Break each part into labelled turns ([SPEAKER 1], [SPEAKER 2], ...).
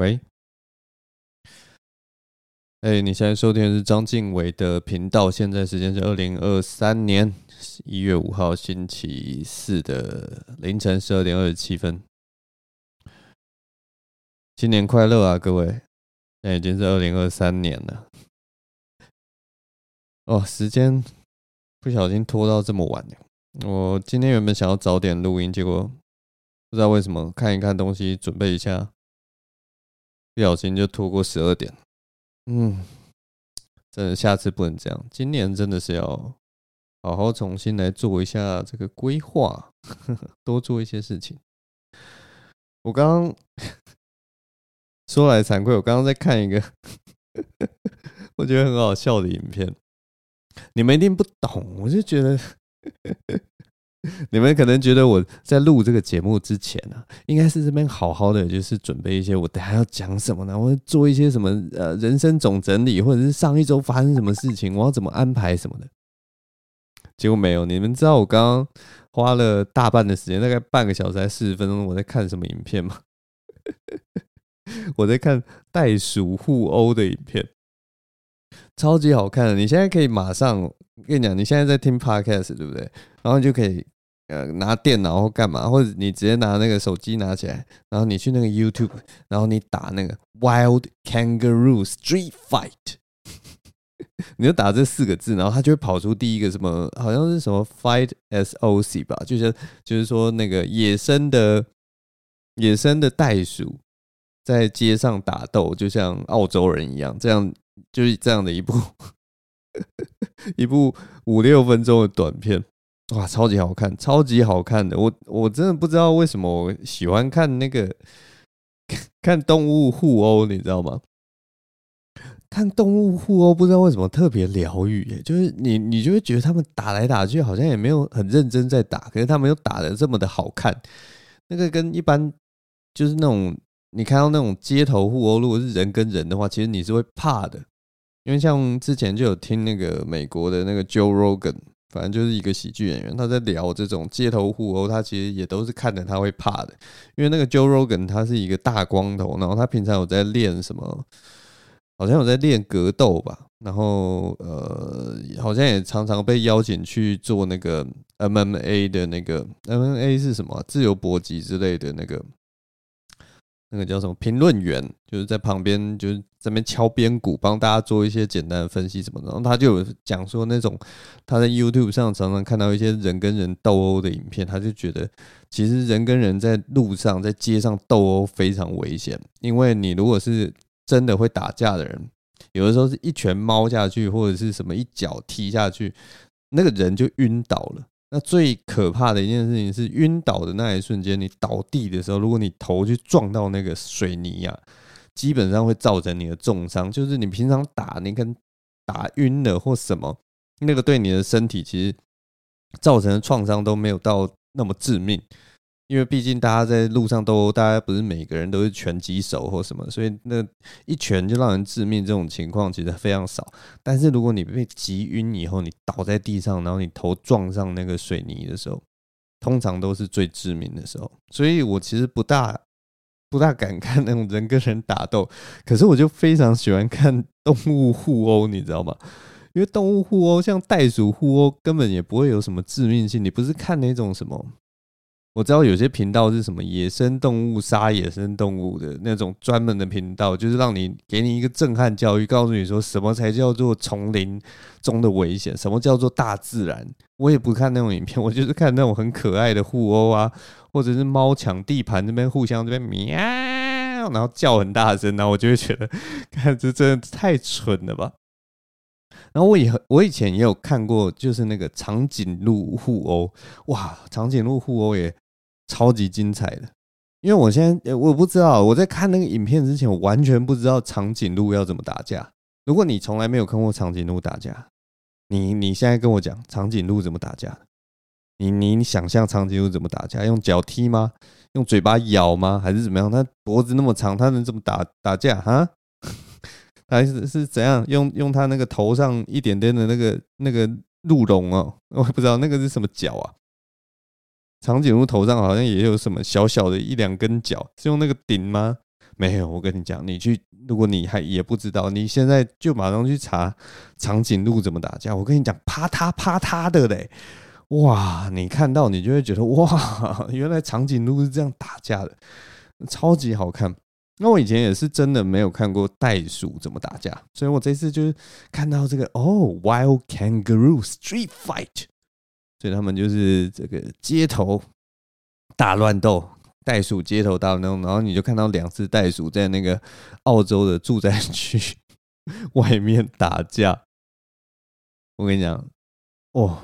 [SPEAKER 1] 喂，哎、你现在收听的是章晋唯的频道。现在时间是二零二三年一月五号星期四的凌晨十二点二十七分。新年快乐啊，各位！现在已经是二零二三年了。哦，时间不小心拖到这么晚。我今天原本想要早点录音，结果不知道为什么看一看东西，准备一下。不小心就拖过十二点，嗯，真的下次不能这样。今年真的是要好好重新来做一下这个规划，多做一些事情。我刚刚 说来惭愧，我刚刚在看一个 我觉得很好笑的影片，你们一定不懂，我就觉得。你们可能觉得我在录这个节目之前呢、啊，应该是这边好好的，就是准备一些我等下要讲什么呢？我做一些什么呃人生总整理，或者是上一周发生什么事情，我要怎么安排什么的。结果没有，你们知道我刚刚花了大半的时间，大概半个小时还四十分钟，我在看什么影片吗？我在看袋鼠互殴的影片，超级好看的。你现在可以马上，跟你讲，你现在在听 Podcast 对不对？然后你就可以呃拿电脑或干嘛，或者你直接拿那个手机拿起来，然后你去那个 YouTube，然后你打那个 Wild Kangaroo Street Fight，你就打这四个字，然后它就会跑出第一个什么，好像是什么 Fight SOC 吧，就是就是说那个野生的野生的袋鼠在街上打斗，就像澳洲人一样，这样就是这样的一部 一部五六分钟的短片。哇，超级好看，超级好看的！我我真的不知道为什么我喜欢看那个看动物互殴，你知道吗？看动物互殴，不知道为什么特别疗愈，就是你你就会觉得他们打来打去，好像也没有很认真在打，可是他们又打得这么的好看。那个跟一般就是那种你看到那种街头互殴，如果是人跟人的话，其实你是会怕的，因为像之前就有听那个美国的那个 Joe Rogan。反正就是一个喜剧演员，他在聊这种街头互殴，他其实也都是看着他会怕的，因为那个 Joe Rogan 他是一个大光头，然后他平常有在练什么，好像有在练格斗吧，然后呃，好像也常常被邀请去做那个 MMA 的那个 MMA 是什么自由搏击之类的那个。那个叫什么评论员，就是在旁边，就是在那边敲边鼓，帮大家做一些简单的分析什么的。然后他就有讲说，那种他在 YouTube 上常常看到一些人跟人斗殴的影片，他就觉得其实人跟人在路上、在街上斗殴非常危险，因为你如果是真的会打架的人，有的时候是一拳猫下去，或者是什么一脚踢下去，那个人就晕倒了。那最可怕的一件事情是晕倒的那一瞬间，你倒地的时候，如果你头去撞到那个水泥啊，基本上会造成你的重伤。就是你平常打，你可能打晕了或什么，那个对你的身体其实造成的创伤都没有到那么致命。因为毕竟大家在路上都，大家不是每个人都是拳击手或什么，所以那一拳就让人致命这种情况其实非常少。但是如果你被击晕以后，你倒在地上，然后你头撞上那个水泥的时候，通常都是最致命的时候。所以我其实不大不大敢看那种人跟人打斗，可是我就非常喜欢看动物互殴，你知道吗？因为动物互殴，像袋鼠互殴，根本也不会有什么致命性。你不是看那种什么？我知道有些频道是什么野生动物杀野生动物的那种专门的频道，就是让你给你一个震撼教育，告诉你说什么才叫做丛林中的危险，什么叫做大自然。我也不看那种影片，我就是看那种很可爱的互殴啊，或者是猫抢地盘这边互相这边喵，然后叫很大声，然后我就会觉得，看这真的太蠢了吧。然后我以我以前也有看过，就是那个长颈鹿互殴，哇，长颈鹿互殴也超级精彩的。因为我现在我不知道，我在看那个影片之前，我完全不知道长颈鹿要怎么打架。如果你从来没有看过长颈鹿打架，你你现在跟我讲长颈鹿怎么打架？你你想象长颈鹿怎么打架？用脚踢吗？用嘴巴咬吗？还是怎么样？它脖子那么长，它能怎么打打架哈？还是是怎样用用它那个头上一点点的那个那个鹿茸哦，我也不知道那个是什么角啊。长颈鹿头上好像也有什么小小的一两根角，是用那个顶吗？没有，我跟你讲，你去，如果你还也不知道，你现在就马上去查长颈鹿怎么打架。我跟你讲，啪嗒啪嗒的嘞，哇！你看到你就会觉得哇，原来长颈鹿是这样打架的，超级好看。那我以前也是真的没有看过袋鼠怎么打架，所以我这次就是看到这个哦，Wild Kangaroo Street Fight，所以他们就是这个街头大乱斗。袋鼠街头大乱斗，然后你就看到两只袋鼠在那个澳洲的住宅区 外面打架。我跟你讲，哦，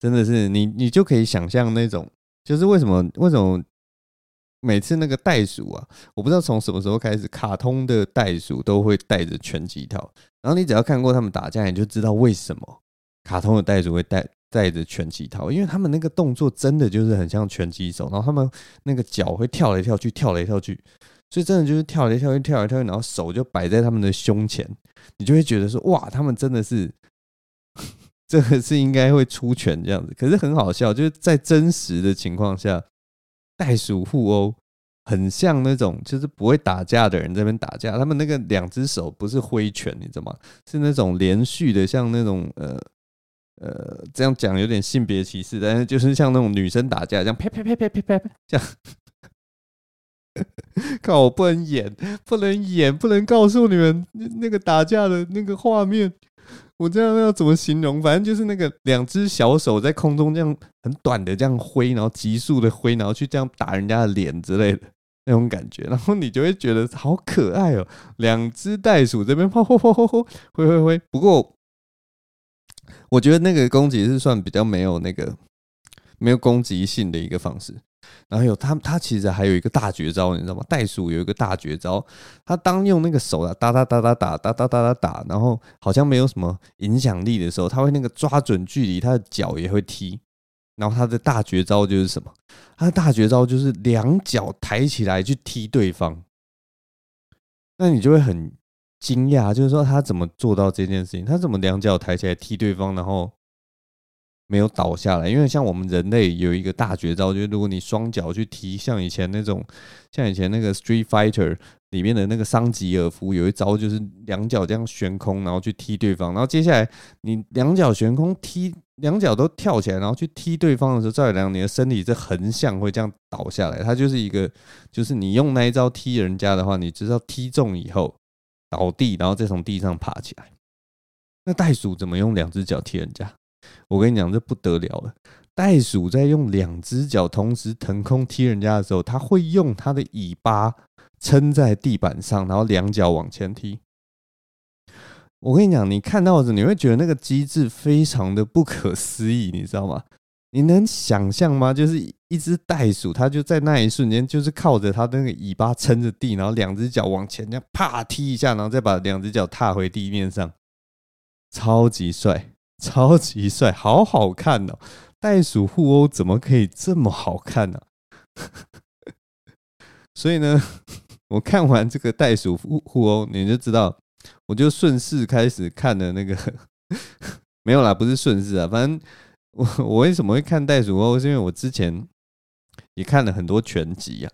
[SPEAKER 1] 真的是你，你就可以想象那种，就是为什么为什么每次那个袋鼠啊，我不知道从什么时候开始，卡通的袋鼠都会带着拳击套，然后你只要看过他们打架，你就知道为什么卡通的袋鼠会带。带着拳击套，因为他们那个动作真的就是很像拳击手，然后他们那个脚会跳来跳去，跳来跳去，所以真的就是跳来跳去，跳来跳去，然后手就摆在他们的胸前，你就会觉得说，哇，他们真的是，这个是应该会出拳这样子。可是很好笑，就是在真实的情况下，袋鼠互殴很像那种就是不会打架的人在那边打架，他们那个两只手不是挥拳，你知道吗？是那种连续的，像那种呃。呃，这样讲有点性别歧视，但是就是像那种女生打架这样，啪啪啪啪啪啪啪这样。看 我不能演，不能演，不能告诉你们那个打架的那个画面。我这样要怎么形容？反正就是那个两只小手在空中这样很短的这样挥，然后急速的挥，然后去这样打人家的脸之类的那种感觉。然后你就会觉得好可爱哦，两只袋鼠这边啪啪啪啪啪挥挥挥。不过。我觉得那个攻击是算比较没有那个没有攻击性的一个方式，然后有他他其实还有一个大绝招，你知道吗？袋鼠有一个大绝招，他当用那个手啊哒哒哒哒打哒哒哒哒打，然后好像没有什么影响力的时候，他会那个抓准距离，他的脚也会踢，然后他的大绝招就是什么？他的大绝招就是两脚抬起来去踢对方，那你就会很。惊讶，就是说他怎么做到这件事情？他怎么两脚抬起来踢对方，然后没有倒下来？因为像我们人类有一个大绝招，就是如果你双脚去踢，像以前那种，像以前那个 Street Fighter 里面的那个桑吉尔夫有一招，就是两脚这样悬空，然后去踢对方。然后接下来你两脚悬空踢，两脚都跳起来，然后去踢对方的时候，照理来，你的身体是横向会这样倒下来。他就是一个，就是你用那一招踢人家的话，你知道踢中以后。倒地，然后再从地上爬起来。那袋鼠怎么用两只脚踢人家？我跟你讲，这不得了了。袋鼠在用两只脚同时腾空踢人家的时候，它会用它的尾巴撑在地板上，然后两脚往前踢。我跟你讲，你看到的，你会觉得那个机制非常的不可思议，你知道吗？你能想象吗？就是一只袋鼠，它就在那一瞬间，就是靠着它那个尾巴撑着地，然后两只脚往前这样啪踢一下，然后再把两只脚踏回地面上，超级帅，超级帅，好好看哦！袋鼠互殴怎么可以这么好看呢？所以呢，我看完这个袋鼠互互殴，你就知道，我就顺势开始看的那个，没有啦，不是顺势啊，反正。我我为什么会看袋鼠哦？是因为我之前也看了很多拳击啊，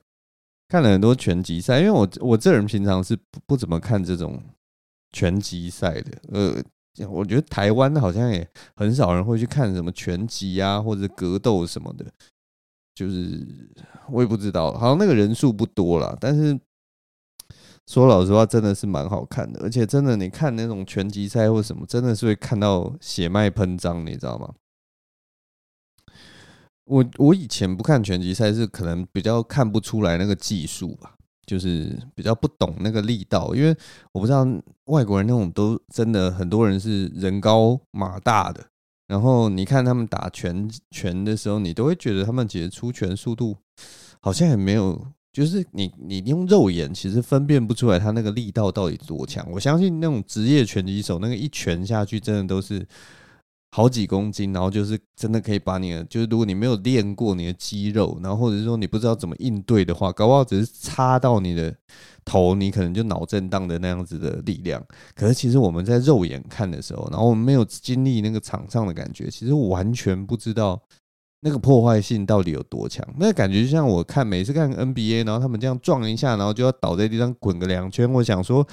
[SPEAKER 1] 看了很多拳击赛。因为我我这人平常是不不怎么看这种拳击赛的。呃，我觉得台湾好像也很少人会去看什么拳击啊，或者格斗什么的。就是我也不知道，好像那个人数不多啦。但是说老实话，真的是蛮好看的。而且真的，你看那种拳击赛或什么，真的是会看到血脉喷张，你知道吗？我我以前不看拳击赛，是可能比较看不出来那个技术吧，就是比较不懂那个力道，因为我不知道外国人那种都真的很多人是人高马大的，然后你看他们打拳拳的时候，你都会觉得他们其实出拳速度好像也没有，就是你你用肉眼其实分辨不出来他那个力道到底多强。我相信那种职业拳击手那个一拳下去，真的都是。好几公斤，然后就是真的可以把你的，就是如果你没有练过你的肌肉，然后或者说你不知道怎么应对的话，搞不好只是插到你的头，你可能就脑震荡的那样子的力量。可是其实我们在肉眼看的时候，然后我们没有经历那个场上的感觉，其实完全不知道那个破坏性到底有多强？那感觉就像我看每次看 NBA，然后他们这样撞一下，然后就要倒在地上滚个两圈。我想说，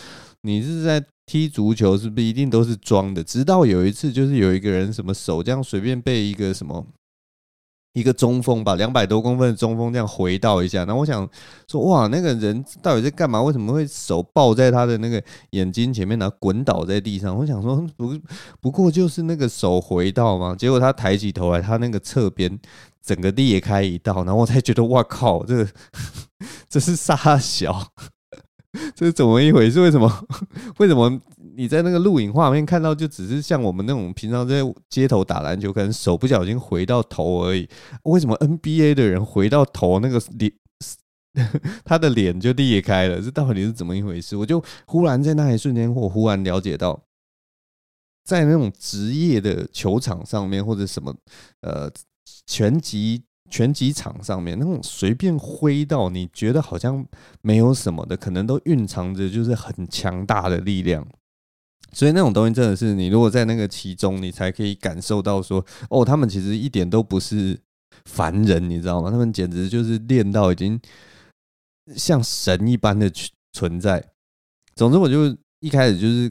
[SPEAKER 1] 你是在踢足球，是不是一定都是装的？直到有一次，就是有一个人什么手这样随便被一个什么。一个中锋吧，两百多公分的中锋这样回倒一下，然后我想说，哇，那个人到底在干嘛？为什么会手抱在他的那个眼睛前面，然后滚倒在地上？我想说，不不过就是那个手回倒嘛。结果他抬起头来，他那个侧边整个裂开一道，然后我才觉得，哇靠，这 这是杀小，这是怎么一回事？为什么？为什么？你在那个录影画面看到，就只是像我们那种平常在街头打篮球，可能手不小心回到头而已。为什么 NBA 的人回到头那个脸，他的脸就裂开了？这到底是怎么一回事？我就忽然在那一瞬间，我忽然了解到，在那种职业的球场上面，或者什么呃拳击拳击场上面，那种随便挥到你觉得好像没有什么的，可能都蕴藏着就是很强大的力量。所以那种东西真的是你如果在那个其中，你才可以感受到说，哦，他们其实一点都不是凡人，你知道吗？他们简直就是练到已经像神一般的存在。总之，我就一开始就是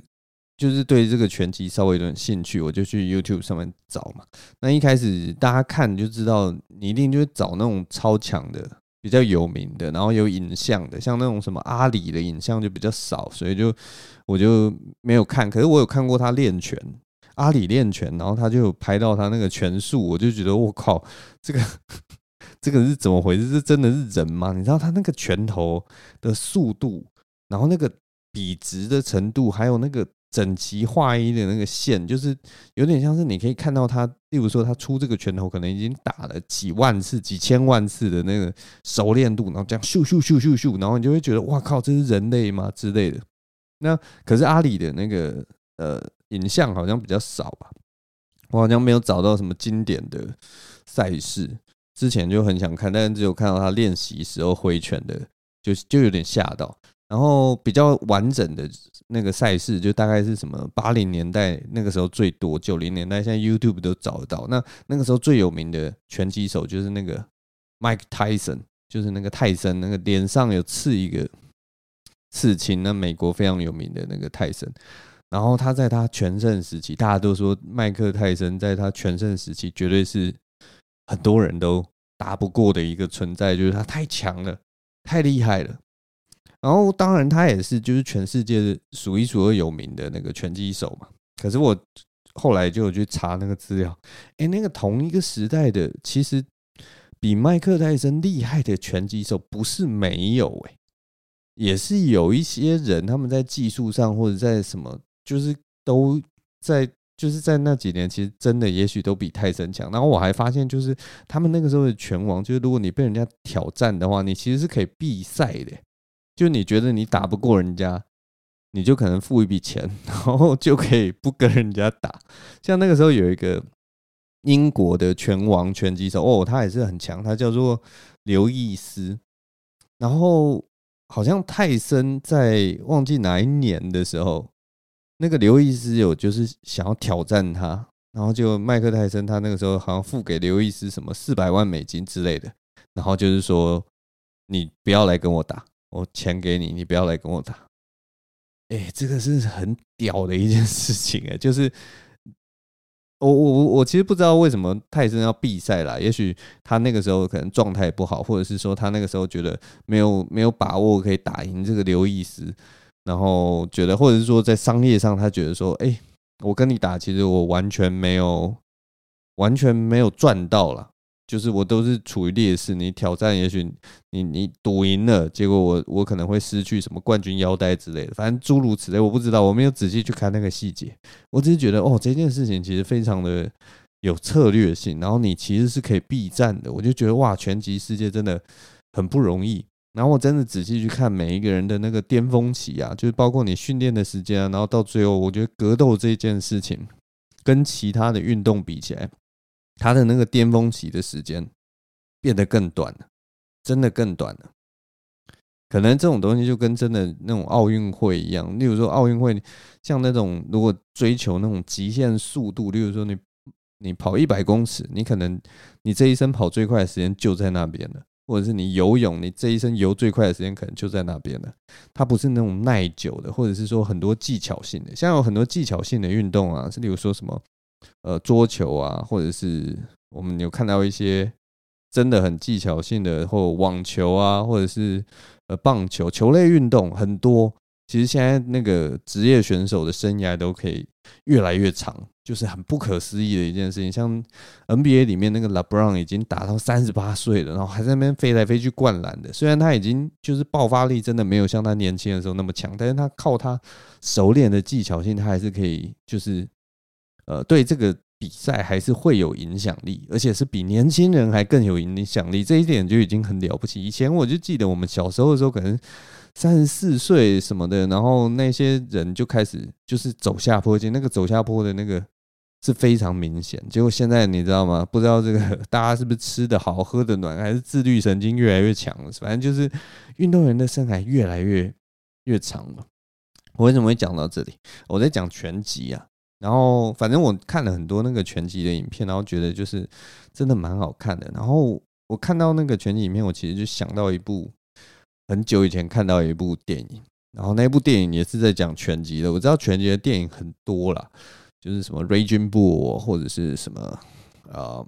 [SPEAKER 1] 就是对这个拳击稍微有点兴趣，我就去 YouTube 上面找嘛。那一开始大家看就知道，你一定就会找那种超强的。比较有名的，然后有影像的，像那种什么阿里的影像就比较少，所以就我就没有看。可是我有看过他练拳，阿里练拳，然后他就拍到他那个拳术，我就觉得我靠，这个这个是怎么回事？这真的是人吗？你知道他那个拳头的速度，然后那个笔直的程度，还有那个。整齐划一的那个线，就是有点像是你可以看到他，例如说他出这个拳头，可能已经打了几万次、几千万次的那个熟练度，然后这样咻咻咻咻咻，然后你就会觉得哇靠，这是人类吗之类的。那可是阿里的那个呃影像好像比较少吧，我好像没有找到什么经典的赛事，之前就很想看，但是只有看到他练习时候挥拳的，就就有点吓到。然后比较完整的那个赛事，就大概是什么八零年代那个时候最多，九零年代现在 YouTube 都找得到。那那个时候最有名的拳击手就是那个 Mike Tyson，就是那个泰森，那个脸上有刺一个刺青，那美国非常有名的那个泰森。然后他在他全盛时期，大家都说麦克泰森在他全盛时期绝对是很多人都打不过的一个存在，就是他太强了，太厉害了。然后，当然，他也是就是全世界数一数二有名的那个拳击手嘛。可是我后来就有去查那个资料，哎，那个同一个时代的，其实比麦克泰森厉害的拳击手不是没有，哎，也是有一些人他们在技术上或者在什么，就是都在就是在那几年，其实真的也许都比泰森强。然后我还发现，就是他们那个时候的拳王，就是如果你被人家挑战的话，你其实是可以避赛的。就你觉得你打不过人家，你就可能付一笔钱，然后就可以不跟人家打。像那个时候有一个英国的拳王拳击手，哦，他也是很强，他叫做刘易斯。然后好像泰森在忘记哪一年的时候，那个刘易斯有就是想要挑战他，然后就麦克泰森他那个时候好像付给刘易斯什么四百万美金之类的，然后就是说你不要来跟我打。我钱给你，你不要来跟我打。哎，这个是很屌的一件事情哎，就是我我我我其实不知道为什么泰森要避赛啦，也许他那个时候可能状态不好，或者是说他那个时候觉得没有没有把握可以打赢这个刘易斯，然后觉得或者是说在商业上他觉得说，哎，我跟你打，其实我完全没有完全没有赚到啦。就是我都是处于劣势，你挑战，也许你你赌赢了，结果我我可能会失去什么冠军腰带之类的，反正诸如此类，我不知道，我没有仔细去看那个细节，我只是觉得哦，这件事情其实非常的有策略性，然后你其实是可以避战的，我就觉得哇，拳击世界真的很不容易，然后我真的仔细去看每一个人的那个巅峰期啊，就是包括你训练的时间啊，然后到最后，我觉得格斗这件事情跟其他的运动比起来。他的那个巅峰期的时间变得更短了，真的更短了。可能这种东西就跟真的那种奥运会一样，例如说奥运会，像那种如果追求那种极限速度，例如说你你跑一百公尺，你可能你这一生跑最快的时间就在那边了，或者是你游泳，你这一生游最快的时间可能就在那边了。它不是那种耐久的，或者是说很多技巧性的，像有很多技巧性的运动啊，是例如说什么呃桌球啊，或者是我们有看到一些真的很技巧性的，或网球啊，或者是呃棒球球类运动很多。其实现在那个职业选手的生涯都可以越来越长，就是很不可思议的一件事情。像 NBA 里面那个 LeBron 已经打到三十八岁了，然后还在那边飞来飞去灌篮的。虽然他已经就是爆发力真的没有像他年轻的时候那么强，但是他靠他熟练的技巧性，他还是可以就是呃对这个比赛还是会有影响力，而且是比年轻人还更有影响力。这一点就已经很了不起。以前我就记得我们小时候的时候，可能。三十四岁什么的，然后那些人就开始就是走下坡，那个走下坡的那个是非常明显。结果现在你知道吗？不知道这个大家是不是吃的好、喝的暖，还是自律神经越来越强了？反正就是运动员的生涯越来越越长了。我为什么会讲到这里？我在讲拳击啊。然后反正我看了很多那个拳击的影片，然后觉得就是真的蛮好看的。然后我看到那个拳击影片，我其实就想到一部。很久以前看到一部电影，然后那部电影也是在讲拳击的。我知道拳击的电影很多啦，就是什么 Raging Bull 或者是什么呃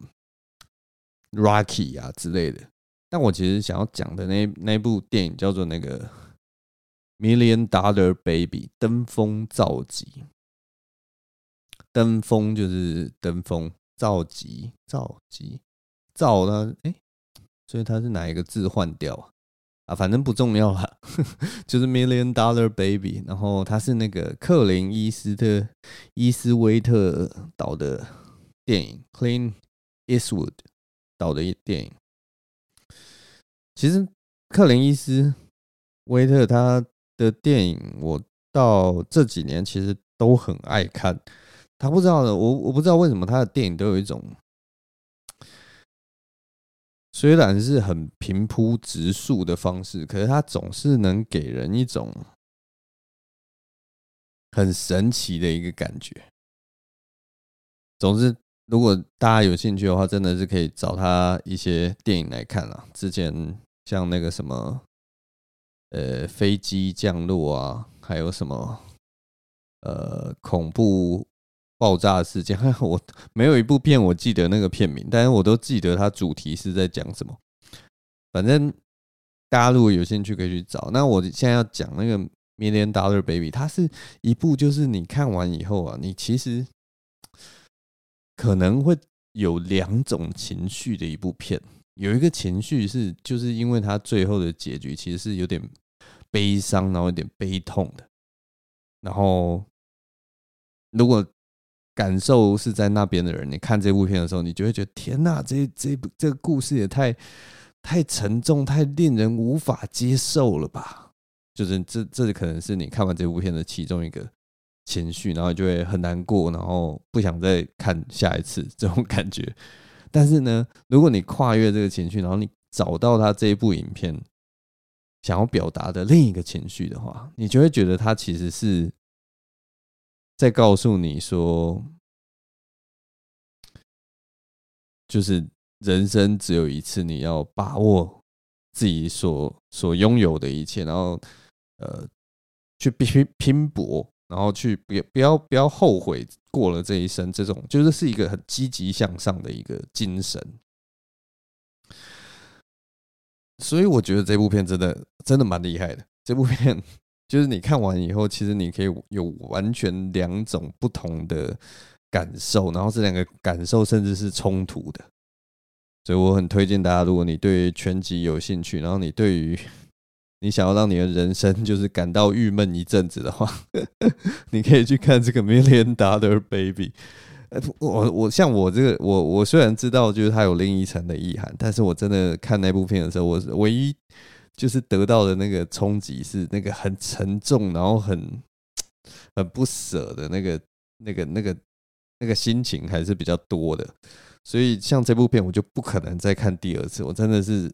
[SPEAKER 1] Rocky 啊之类的。但我其实想要讲的那那部电影叫做那个 Million Dollar Baby 登峰造极。登峰就是登峰，造极造极造呢？哎，所以它是哪一个字换掉啊？啊，反正不重要了，就是 Million Dollar Baby，然后他是那个克林伊斯特伊斯威特导的电影，Clint Eastwood 导的一电影。其实克林伊斯威特他的电影，我到这几年其实都很爱看。他不知道的，我我不知道为什么他的电影都有一种。虽然是很平铺直述的方式，可是他总是能给人一种很神奇的一个感觉。总之，如果大家有兴趣的话，真的是可以找他一些电影来看啦。之前像那个什么，呃，飞机降落啊，还有什么，呃，恐怖。爆炸事件，我没有一部片我记得那个片名，但是我都记得它主题是在讲什么。反正大家如果有兴趣可以去找。那我现在要讲那个《Million Dollar Baby》，它是一部就是你看完以后啊，你其实 可能会有两种情绪的一部片。有一个情绪是，就是因为它最后的结局其实是有点悲伤，然后有点悲痛的。然后如果感受是在那边的人，你看这部片的时候，你就会觉得天哪，这这部这个故事也太太沉重，太令人无法接受了吧？就是这这可能是你看完这部片的其中一个情绪，然后就会很难过，然后不想再看下一次这种感觉。但是呢，如果你跨越这个情绪，然后你找到他这一部影片想要表达的另一个情绪的话，你就会觉得他其实是。再告诉你说，就是人生只有一次，你要把握自己所所拥有的一切，然后呃，去必须拼搏，然后去不要不要不要后悔过了这一生。这种就是是一个很积极向上的一个精神。所以我觉得这部片真的真的蛮厉害的。这部片。就是你看完以后，其实你可以有完全两种不同的感受，然后这两个感受甚至是冲突的，所以我很推荐大家，如果你对全集有兴趣，然后你对于你想要让你的人生就是感到郁闷一阵子的话，你可以去看这个 Million Dollar Baby。我我像我这个我我虽然知道就是它有另一层的意涵，但是我真的看那部片的时候，我是唯一。就是得到的那个冲击是那个很沉重，然后很很不舍的那个、那个、那个、那个心情还是比较多的。所以像这部片，我就不可能再看第二次。我真的是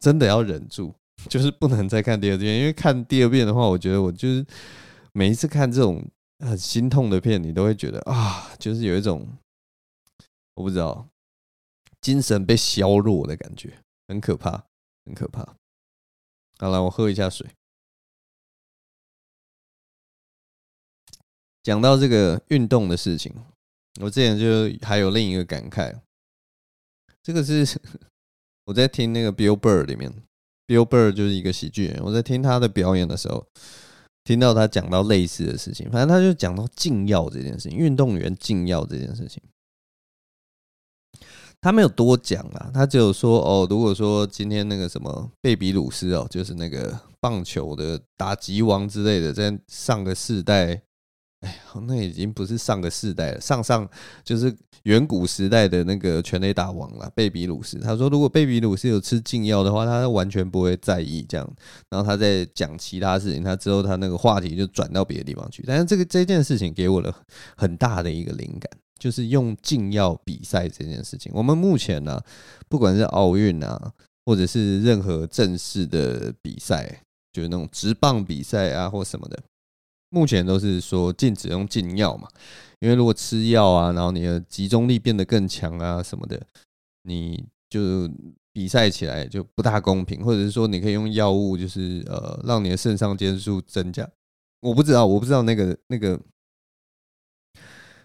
[SPEAKER 1] 真的要忍住，就是不能再看第二遍。因为看第二遍的话，我觉得我就是每一次看这种很心痛的片，你都会觉得啊，就是有一种我不知道，精神被削弱的感觉，很可怕，很可怕。好了，我喝一下水。讲到这个运动的事情，我之前就还有另一个感慨，这个是 我在听那个 Bill Burr 里面，Bill Burr 就是一个喜剧人，我在听他的表演的时候，听到他讲到类似的事情，反正他就讲到禁药这件事情，运动员禁药这件事情，他没有多讲啊，他只有说哦，如果说今天那个什么贝比鲁斯哦，就是那个棒球的打击王之类的，在上个世代。哎呀，那已经不是上个世代了，上上就是远古时代的那个全垒打王了，贝比鲁斯。他说，如果贝比鲁斯有吃禁药的话，他完全不会在意这样。然后他在讲其他事情，他之后他那个话题就转到别的地方去。但是这个这件事情给我了很大的一个灵感，就是用禁药比赛这件事情。我们目前呢、不管是奥运啊，或者是任何正式的比赛，就是那种职棒比赛啊，或什么的。目前都是说禁止用禁药嘛，因为如果吃药啊，然后你的集中力变得更强啊什么的，你就比赛起来就不大公平，或者是说你可以用药物，就是呃让你的肾上腺素增加。我不知道，我不知道那个那个，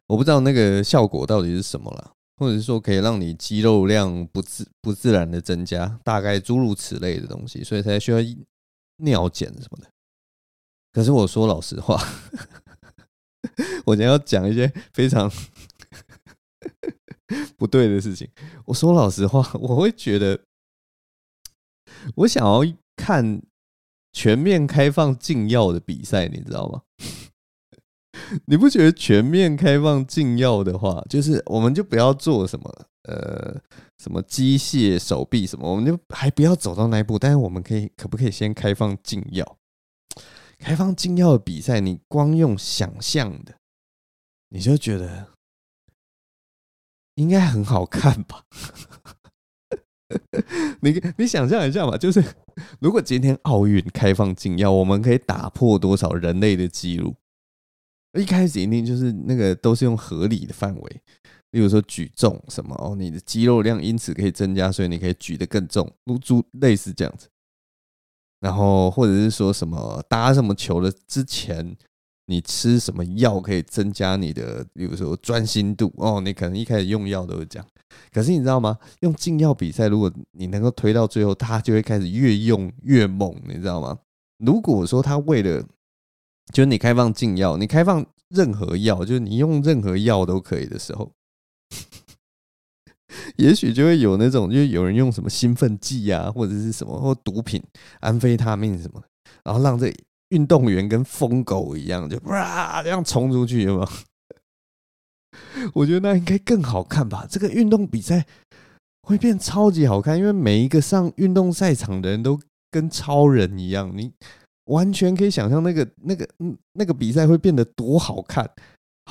[SPEAKER 1] 我不知道那个效果到底是什么了，或者是说可以让你肌肉量不自不自然的增加，大概诸如此类的东西，所以才需要尿检什么的。可是我说老实话，我将要讲一些非常 不对的事情。我说老实话，我会觉得，我想要看全面开放禁药的比赛，你知道吗？你不觉得全面开放禁药的话，就是我们就不要做什么呃什么机械手臂什么，我们就还不要走到那一步。但是我们可以，可不可以先开放禁药？开放禁药的比赛，你光用想象的，你就觉得应该很好看吧？你你想象一下嘛，就是如果今天奥运开放禁药，我们可以打破多少人类的记录？一开始一定就是那个都是用合理的范围，例如说举重什么哦，你的肌肉量因此可以增加，所以你可以举得更重，如诸类似这样子。然后，或者是说什么打什么球的之前，你吃什么药可以增加你的，比如说专心度哦。你可能一开始用药都是这样，可是你知道吗？用禁药比赛，如果你能够推到最后，他就会开始越用越猛，你知道吗？如果说他为了，就是你开放禁药，你开放任何药，就是你用任何药都可以的时候。也许就会有那种，就是有人用什么兴奋剂啊，或者是什么或毒品、安非他命什么，然后让这运动员跟疯狗一样，就哇这样冲出去，有没有？我觉得那应该更好看吧。这个运动比赛会变超级好看，因为每一个上运动赛场的人都跟超人一样，你完全可以想象那个那个嗯那个比赛会变得多好看。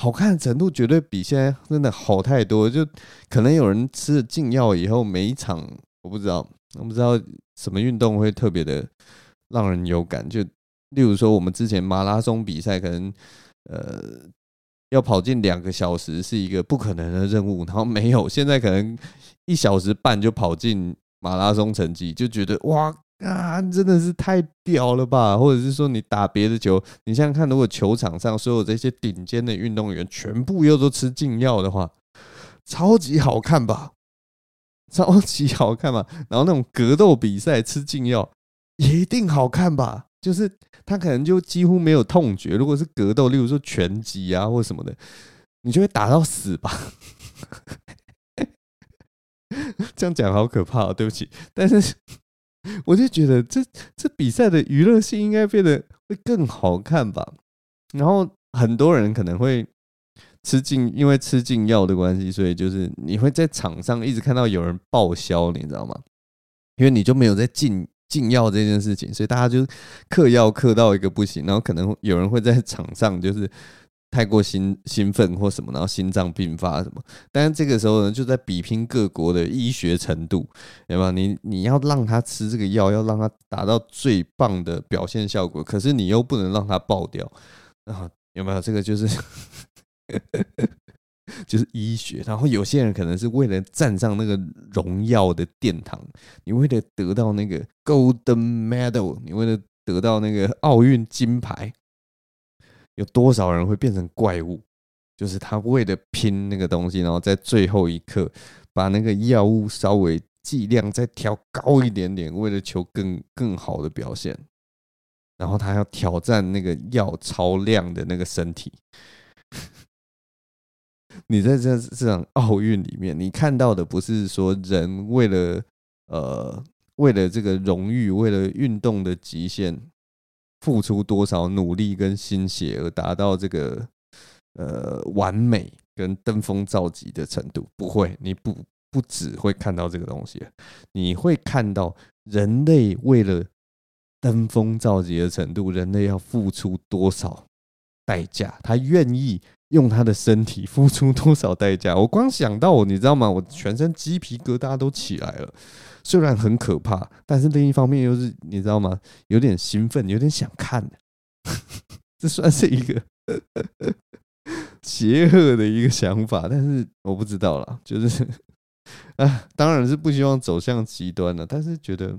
[SPEAKER 1] 好看程度绝对比现在真的好太多，就可能有人吃了禁药以后，每一场我不知道，我不知道什么运动会特别的让人有感。就例如说，我们之前马拉松比赛，可能呃要跑进两个小时是一个不可能的任务，然后没有，现在可能一小时半就跑进马拉松成绩，就觉得哇。啊，真的是太屌了吧！或者是说，你打别的球，你想想看，如果球场上所有这些顶尖的运动员全部又都吃禁药的话，超级好看吧？超级好看吧？然后那种格斗比赛吃禁药一定好看吧？就是他可能就几乎没有痛觉。如果是格斗，例如说拳击啊或什么的，你就会打到死吧？这样讲好可怕，对不起，但是。我就觉得这这比赛的娱乐性应该变得会更好看吧。然后很多人可能会吃禁，因为吃禁药的关系，所以就是你会在场上一直看到有人报销，你知道吗？因为你就没有在禁禁药这件事情，所以大家就嗑药嗑到一个不行。然后可能有人会在场上就是。太过兴兴奋或什么，然后心脏病发什么，但是这个时候呢，就在比拼各国的医学程度，对吧？你你要让他吃这个药，要让他达到最棒的表现效果，可是你又不能让他爆掉啊？有没有？这个就是 就是医学。然后有些人可能是为了站上那个荣耀的殿堂，你为了得到那个 Golden Medal，你为了得到那个奥运金牌，有多少人会变成怪物？就是他为了拼那个东西，然后在最后一刻把那个药物稍微剂量再调高一点点，为了求更更好的表现。然后他要挑战那个药超量的那个身体。你在这这场奥运里面，你看到的不是说人为了呃为了这个荣誉，为了运动的极限，付出多少努力跟心血而达到这个呃完美跟登峰造极的程度。不会，你不不只会看到这个东西，你会看到人类为了。登峰造极的程度，人类要付出多少代价？他愿意用他的身体付出多少代价？我光想到我，你知道吗？我全身鸡皮疙瘩都起来了。虽然很可怕，但是另一方面又是你知道吗？有点兴奋，有点想看。这算是一个邪恶的一个想法，但是我不知道啦，就是啊，当然是不希望走向极端了，但是觉得。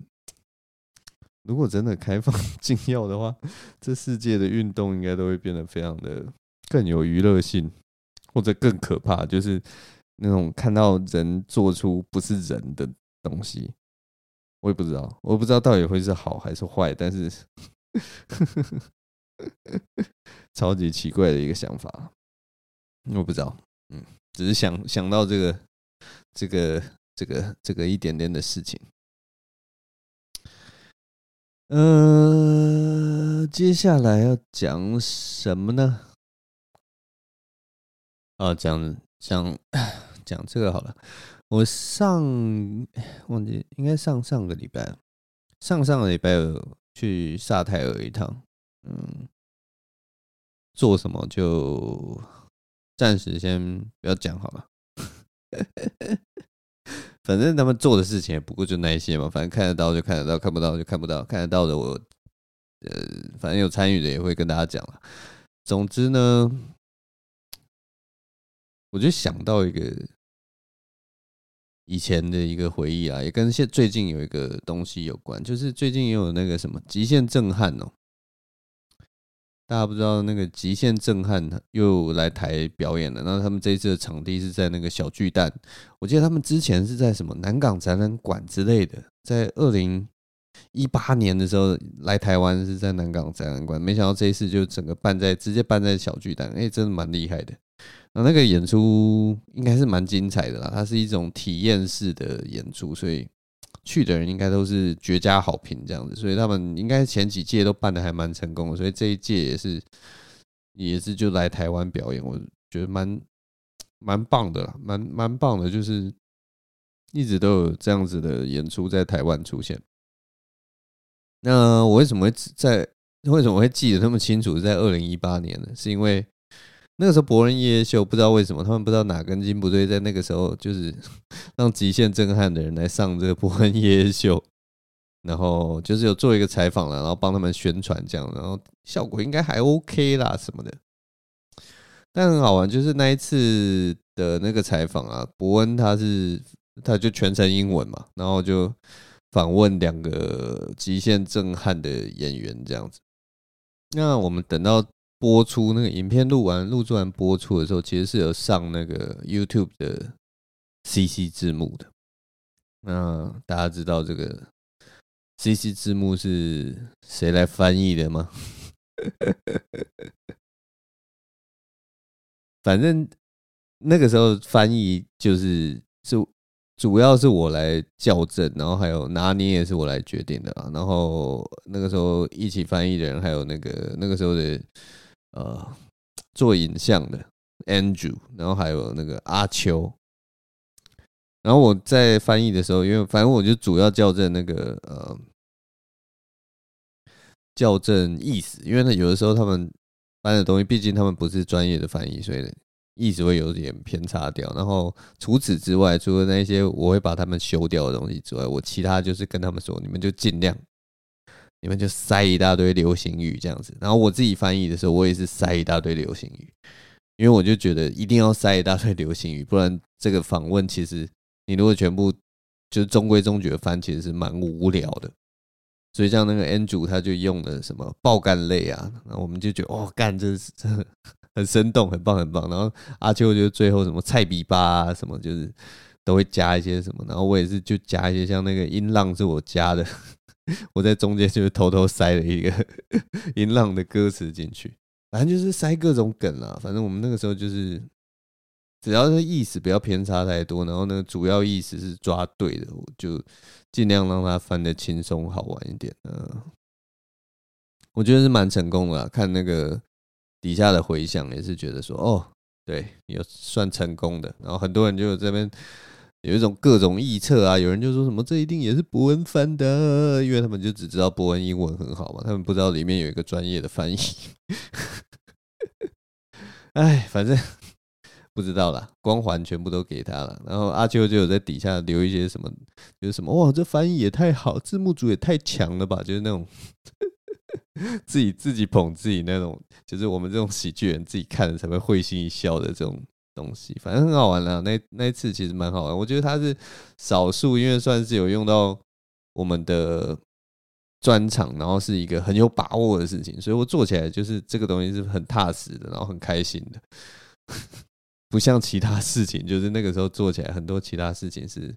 [SPEAKER 1] 如果真的开放禁药的话，这世界的运动应该都会变得非常的更有娱乐性，或者更可怕，就是那种看到人做出不是人的东西，我也不知道，我不知道到底会是好还是坏，但是 超级奇怪的一个想法，我不知道，嗯，只是想想到这个这个这个这个一点点的事情。呃，接下来要讲什么呢？啊，讲讲 讲这个好了。我上 忘记应该上上个礼拜，上上个礼拜有去萨泰尔一趟。嗯，做什么就暂时先不要讲好了。反正他们做的事情也不过就那一些嘛，反正看得到就看得到，看不到就看不到。看得到的我，呃，反正有参与的也会跟大家讲了。总之呢，我就想到一个以前的一个回忆啊，也跟现最近有一个东西有关，就是最近也有那个什么极限震撼哦。大家不知道那个极限震撼又来台表演了，然后他们这一次的场地是在那个小巨蛋，我记得他们之前是在什么南港展览馆之类的，在二零一八年的时候来台湾是在南港展览馆，没想到这一次就整个办在直接办在小巨蛋，哎，真的蛮厉害的。那那个演出应该是蛮精彩的啦，它是一种体验式的演出，所以。去的人应该都是绝佳好评这样子，所以他们应该前几届都办的还蛮成功的，所以这一届也是也是就来台湾表演，我觉得蛮蛮棒的啦，蛮蛮棒的，就是一直都有这样子的演出在台湾出现。那我为什么会在为什么会记得那么清楚？在二零一八年呢？是因为。那个时候博恩夜夜秀不知道为什么，他们不知道哪根筋不对，在那个时候就是 让极限震撼的人来上这个博恩夜夜秀，然后就是有做一个采访了，然后帮他们宣传这样，然后效果应该还 OK 啦什么的。但很好玩，就是那一次的那个采访啊，伯恩他是他就全程英文嘛，然后就访问两个极限震撼的演员这样子。那我们等到。播出那个影片录完录制完播出的时候，其实是有上那个 YouTube 的 CC 字幕的。那大家知道这个 CC 字幕是谁来翻译的吗？反正那个时候翻译就是是主要是我来校正，然后还有拿捏也是我来决定的啊。然后那个时候一起翻译的人还有那个那个时候的。呃，做影像的 Andrew，然后还有那个阿秋，然后我在翻译的时候，因为反正我就主要校正那个呃校正意思，因为呢有的时候他们翻的东西，毕竟他们不是专业的翻译，所以意思会有点偏差掉。然后除此之外，除了那些我会把他们修掉的东西之外，我其他就是跟他们说，你们就尽量。你们就塞一大堆流行语这样子，然后我自己翻译的时候，我也是塞一大堆流行语，因为我就觉得一定要塞一大堆流行语，不然这个访问其实你如果全部就中规中矩的翻，其实是蛮无聊的。所以像那个 Andrew 他就用了什么爆肝类啊，然后我们就觉得哦，干这是真的很生动，很棒很棒。然后阿秋就最后什么菜比巴啊什么，就是都会加一些什么，然后我也是就加一些像那个音浪是我加的，我在中间就偷偷塞了一个 音浪的歌词进去。反正就是塞各种梗啊，反正我们那个时候就是，只要是意思不要偏差太多，然后呢，主要意思是抓对的，我就尽量让它翻得轻松好玩一点。嗯，我觉得是蛮成功的，看那个底下的回响也是觉得说，哦，对，有算成功的。然后很多人就有这边。有一种各种臆测啊，有人就说什么这一定也是博恩翻的，因为他们就只知道博恩英文很好嘛，他们不知道里面有一个专业的翻译。哎，反正不知道啦，光环全部都给他了。然后阿秋就有在底下留一些什么，就是什么哇，这翻译也太好，字幕组也太强了吧，就是那种 自己自己捧自己那种，就是我们这种喜剧人自己看了才会会心一笑的这种。东西反正很好玩啦，那那一次其实蛮好玩。我觉得他是少数，因为算是有用到我们的专长，然后是一个很有把握的事情，所以我做起来就是这个东西是很踏实的，然后很开心的。不像其他事情，就是那个时候做起来很多其他事情是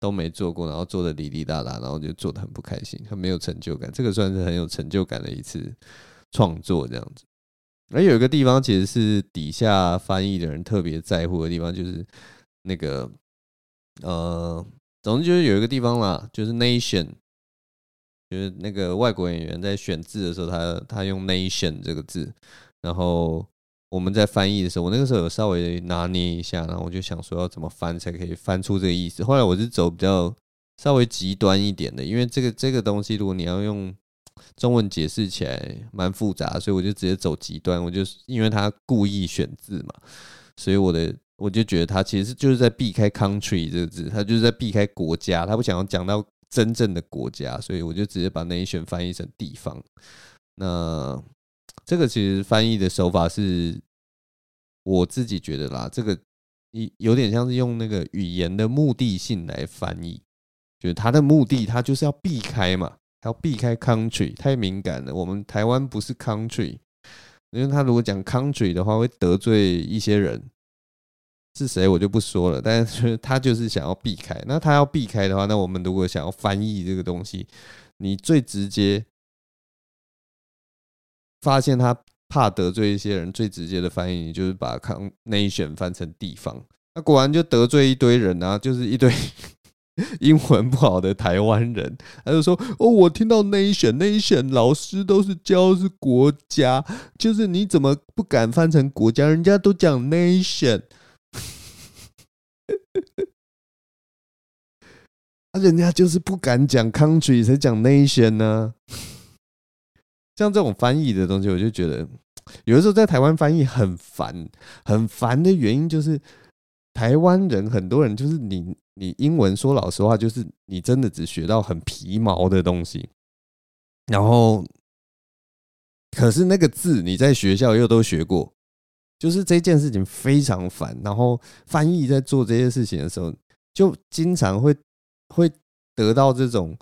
[SPEAKER 1] 都没做过，然后做的哩哩啦啦，然后就做的很不开心，很没有成就感。这个算是很有成就感的一次创作，这样子。而有一个地方，其实是底下翻译的人特别在乎的地方，就是那个呃，总之就是有一个地方啦，就是 nation，就是那个外国演员在选字的时候，他他用 nation 这个字，然后我们在翻译的时候，我那个时候有稍微拿捏一下，然后我就想说要怎么翻才可以翻出这个意思。后来我是走比较稍微极端一点的，因为这个这个东西，如果你要用。中文解释起来蛮复杂，所以我就直接走极端。我就是因为他故意选字嘛，所以我的我就觉得他其实就是在避开 country 这个字，他就是在避开国家，他不想要讲到真正的国家，所以我就直接把 nation 翻译成地方。那这个其实翻译的手法是我自己觉得啦，这个一有点像是用那个语言的目的性来翻译，就是他的目的，他就是要避开嘛。要避开 country 太敏感了，我们台湾不是 country，因为他如果讲 country 的话会得罪一些人，是谁我就不说了。但是他就是想要避开，那他要避开的话，那我们如果想要翻译这个东西，你最直接发现他怕得罪一些人，最直接的翻译，你就是把 nation 翻成地方，那果然就得罪一堆人啊，就是一堆。英文不好的台湾人，他就说：“哦，我听到 nation nation，老师都是教是国家，就是你怎么不敢翻成国家？人家都讲 nation，啊，人家就是不敢讲 country，才讲 nation 呢。像这种翻译的东西，我就觉得有的时候在台湾翻译很烦，很烦的原因就是台湾人很多人就是你。”你英文说老实话，就是你真的只学到很皮毛的东西，然后，可是那个字你在学校又都学过，就是这件事情非常烦。然后翻译在做这些事情的时候，就经常会会得到这种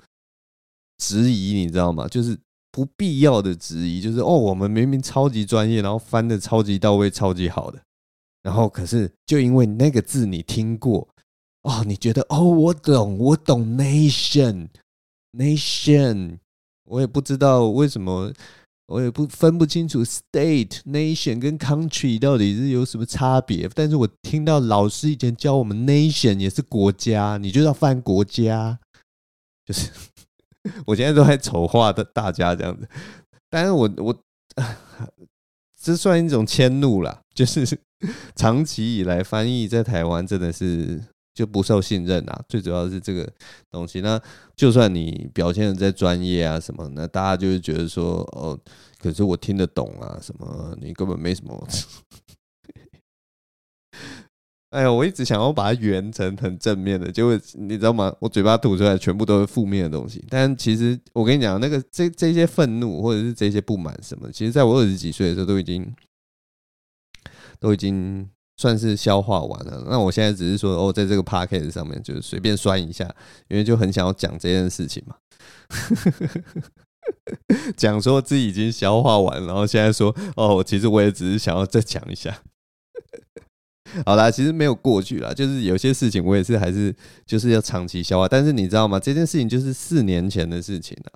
[SPEAKER 1] 质疑，你知道吗？就是不必要的质疑，就是哦，我们明明超级专业，然后翻的超级到位、超级好的，然后可是就因为那个字你听过。哦，你觉得哦，我懂，我懂 nation nation，我也不知道为什么，我也不分不清楚 state nation 跟 country 到底是有什么差别。但是我听到老师以前教我们 nation 也是国家，你就要翻国家，就是 我现在都在丑化的大家这样子。但是我我这算一种迁怒啦，就是长期以来翻译在台湾真的是。就不受信任啊！最主要是这个东西。那就算你表现的再专业啊什么，那大家就会觉得说，哦，可是我听得懂啊什么，你根本没什么。哎呀，我一直想要把它圆成很正面的，结果你知道吗？我嘴巴吐出来全部都是负面的东西。但其实我跟你讲，那个这这些愤怒或者是这些不满什么，其实在我二十几岁的时候都已经。都已经算是消化完了。那我现在只是说，哦，在这个 podcast 上面就是随便酸一下，因为就很想要讲这件事情嘛。讲说自己已经消化完，然后现在说，哦，其实我也只是想要再讲一下。好啦，其实没有过去啦，就是有些事情我也是还是就是要长期消化。但是你知道吗？这件事情就是四年前的事情了。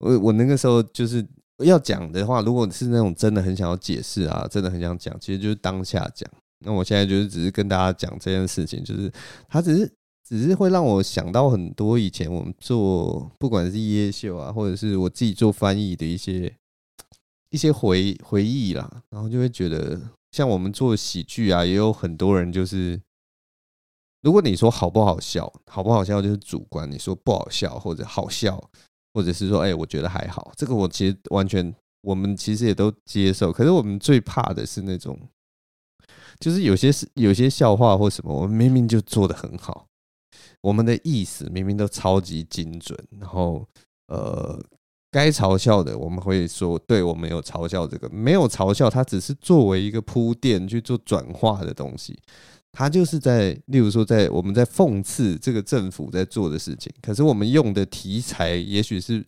[SPEAKER 1] 我我那个时候就是要讲的话，如果是那种真的很想要解释啊，真的很想讲，其实就是当下讲。那我现在就是只是跟大家讲这件事情，就是它只是只是会让我想到很多以前我们做不管是夜秀啊，或者是我自己做翻译的一些一些回回忆啦，然后就会觉得。像我们做喜剧啊，也有很多人就是，如果你说好不好笑，好不好笑就是主观。你说不好笑或者好笑，或者是说哎，我觉得还好，这个我其实完全，我们其实也都接受。可是我们最怕的是那种，就是有些是有些笑话或什么，我们明明就做得很好，我们的意思明明都超级精准，然后呃。该嘲笑的，我们会说，对，我们有嘲笑这个；没有嘲笑，它只是作为一个铺垫去做转化的东西。它就是在，例如说，在我们在讽刺这个政府在做的事情。可是我们用的题材，也许是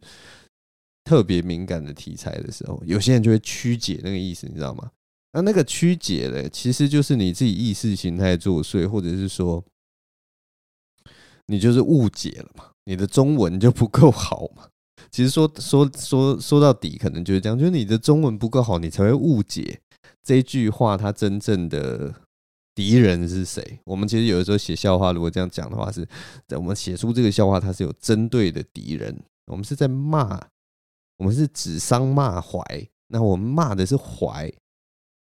[SPEAKER 1] 特别敏感的题材的时候，有些人就会曲解那个意思，你知道吗？那那个曲解呢，其实就是你自己意识形态作祟，或者是说，你就是误解了嘛，你的中文就不够好嘛。其实说说说说到底，可能就是这样，就是你的中文不够好，你才会误解这句话，它真正的敌人是谁。我们其实有的时候写笑话，如果这样讲的话，是在我们写出这个笑话，它是有针对的敌人，我们是在骂，我们是指桑骂槐，那我们骂的是槐，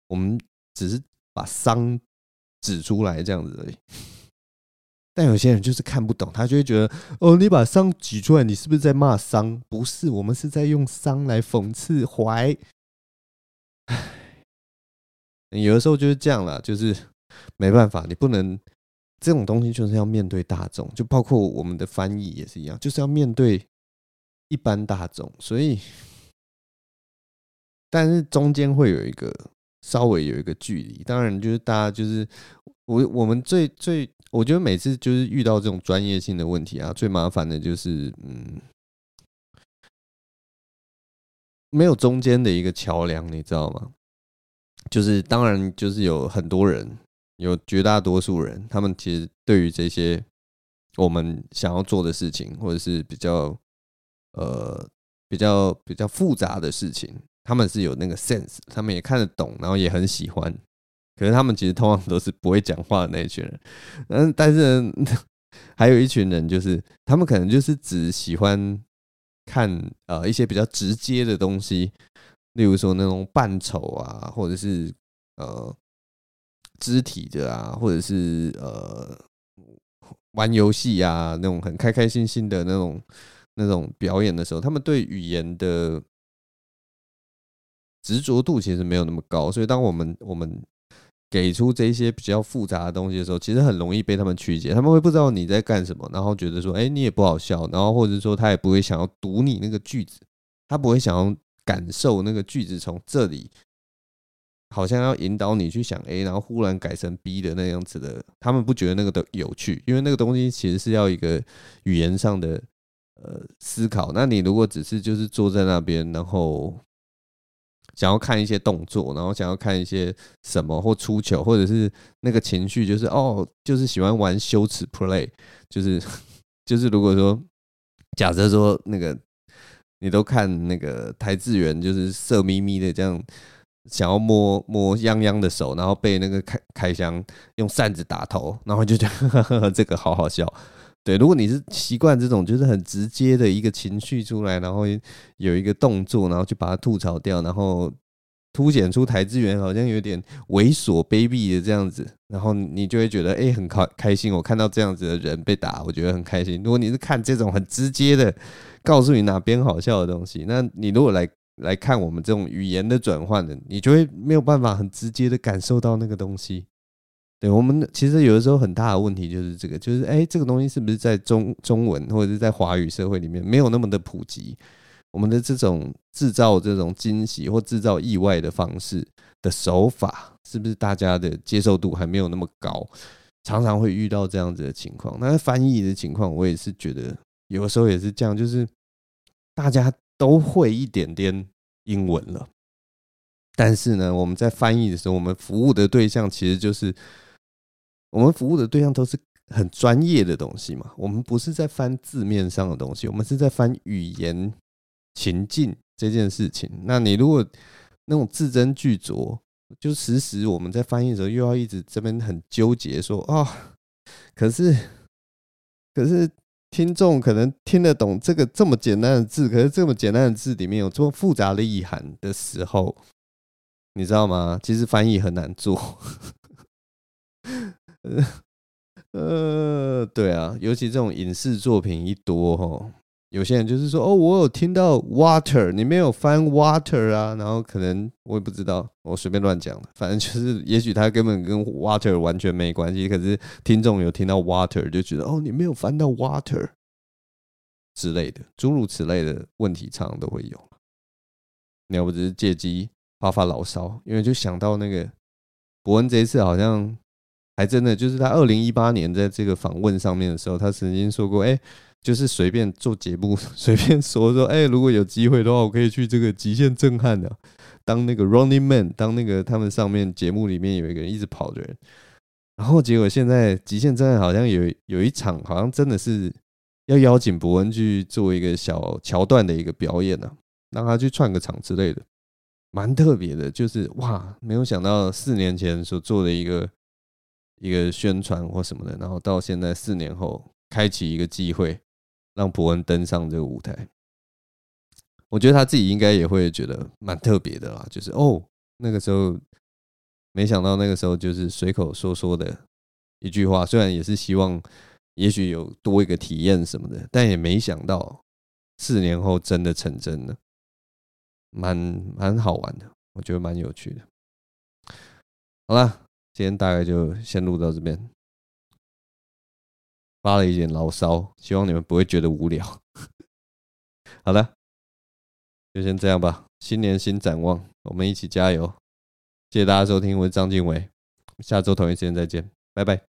[SPEAKER 1] 我们只是把桑指出来这样子而已。但有些人就是看不懂，他就会觉得哦，你把伤举出来，你是不是在骂伤？不是，我们是在用伤来讽刺怀。唉，有的时候就是这样啦，就是没办法，你不能这种东西就是要面对大众，就包括我们的翻译也是一样，就是要面对一般大众。所以，但是中间会有一个稍微有一个距离，当然就是大家就是我我们最最。我觉得每次就是遇到这种专业性的问题啊，最麻烦的就是嗯，没有中间的一个桥梁，你知道吗？就是当然就是有很多人，有绝大多数人，他们其实对于这些我们想要做的事情，或者是比较呃比较比较复杂的事情，他们是有那个 sense，他们也看得懂，然后也很喜欢。可是他们其实通常都是不会讲话的那一群人，嗯，但是 还有一群人，就是他们可能就是只喜欢看呃一些比较直接的东西，例如说那种扮丑啊，或者是呃肢体的啊，或者是呃玩游戏啊那种很开开心心的那种那种表演的时候，他们对语言的执着度其实没有那么高，所以当我们我们给出这些比较复杂的东西的时候，其实很容易被他们曲解。他们会不知道你在干什么，然后觉得说：“哎，你也不好笑。”然后或者说他也不会想要读你那个句子，他不会想要感受那个句子从这里好像要引导你去想 A，然后忽然改成 B 的那样子的。他们不觉得那个的有趣，因为那个东西其实是要一个语言上的呃思考。那你如果只是就是坐在那边，然后。想要看一些动作，然后想要看一些什么或出糗，或者是那个情绪，就是哦，就是喜欢玩羞耻 play，就是 就是如果说假设说那个你都看那个台智源，就是色眯眯的这样，想要摸摸泱泱的手，然后被那个开开箱用扇子打头，然后就觉得呵呵 这个好好笑。对，如果你是习惯这种就是很直接的一个情绪出来，然后有一个动作，然后去把它吐槽掉，然后凸显出台智源好像有点猥琐卑鄙的这样子，然后你就会觉得哎很开开心，我看到这样子的人被打，我觉得很开心。如果你是看这种很直接的告诉你哪边好笑的东西，那你如果来来看我们这种语言的转换的，你就会没有办法很直接的感受到那个东西。对，我们其实有的时候很大的问题就是这个，就是哎，这个东西是不是在中中文或者是在华语社会里面没有那么的普及？我们的这种制造这种惊喜或制造意外的方式的手法，是不是大家的接受度还没有那么高？常常会遇到这样子的情况。那翻译的情况，我也是觉得有的时候也是这样，就是大家都会一点点英文了，但是呢，我们在翻译的时候，我们服务的对象其实就是我们服务的对象都是很专业的东西嘛。我们不是在翻字面上的东西，我们是在翻语言情境这件事情。那你如果那种字斟句酌，就时时我们在翻译的时候，又要一直这边很纠结，说啊，可是，可是听众可能听得懂这个这么简单的字，可是这么简单的字里面有这么复杂的意涵的时候，你知道吗？其实翻译很难做。呃，对啊，尤其这种影视作品一多吼。有些人就是说，哦，我有听到 water，你没有翻 water 啊，然后可能我也不知道，我随便乱讲的，反正就是，也许他根本跟 water 完全没关系，可是听众有听到 water 就觉得，哦，你没有翻到 water 之类的，诸如此类的问题，常常都会有。你要不只是借机发发牢骚，因为就想到那个伯恩这一次好像还真的就是他二零一八年在这个访问上面的时候，他曾经说过，哎。就是随便做节目，随便说说，哎、如果有机会的话，我可以去这个极限震撼的，当那个 Running Man，当那个他们上面节目里面有一个人一直跑的人。然后结果现在极限震撼好像有有一场，好像真的是要邀请博恩去做一个小桥段的一个表演呢、让他去串个场之类的，蛮特别的。就是哇，没有想到四年前所做的一个一个宣传或什么的，然后到现在四年后开启一个机会。让博恩登上这个舞台，我觉得他自己应该也会觉得蛮特别的啦。就是哦，那个时候没想到，那个时候就是随口说说的一句话，虽然也是希望，也许有多一个体验什么的，但也没想到四年后真的成真了，蛮蛮好玩的，我觉得蛮有趣的。好了，今天大概就先录到这边。发了一点牢骚，希望你们不会觉得无聊。好了，就先这样吧。新年新展望，我们一起加油！谢谢大家收听，我是张敬伟，下周同一时间再见，拜拜。